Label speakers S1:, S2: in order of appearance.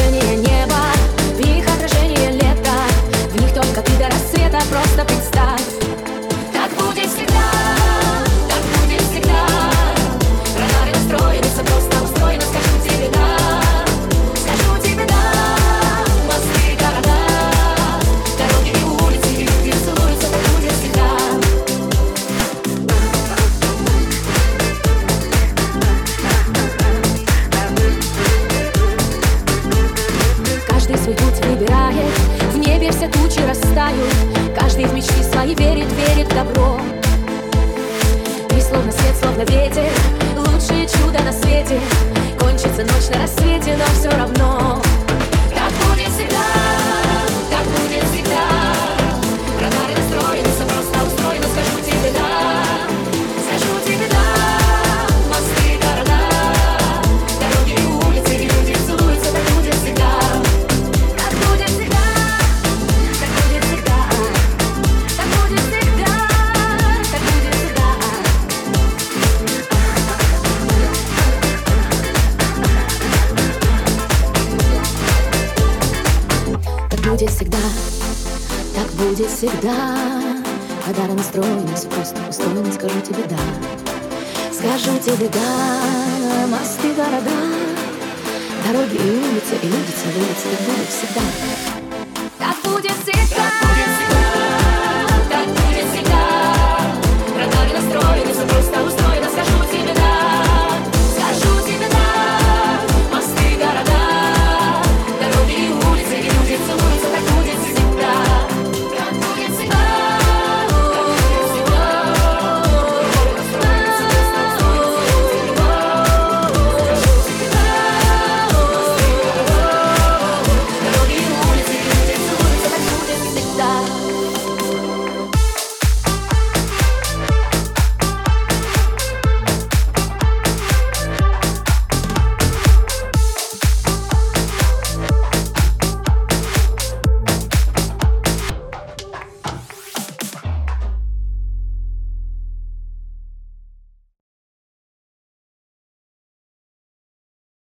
S1: Jenny and yeah. Вырастают Каждый в мечты свои верит, верит в добро. И словно свет, словно ветер будет всегда, так будет всегда. Когда настроены, все просто устроено, скажу тебе да. Скажу тебе да, мосты, города Дороги и улицы, и люди целуются, так будет всегда. Так будет всегда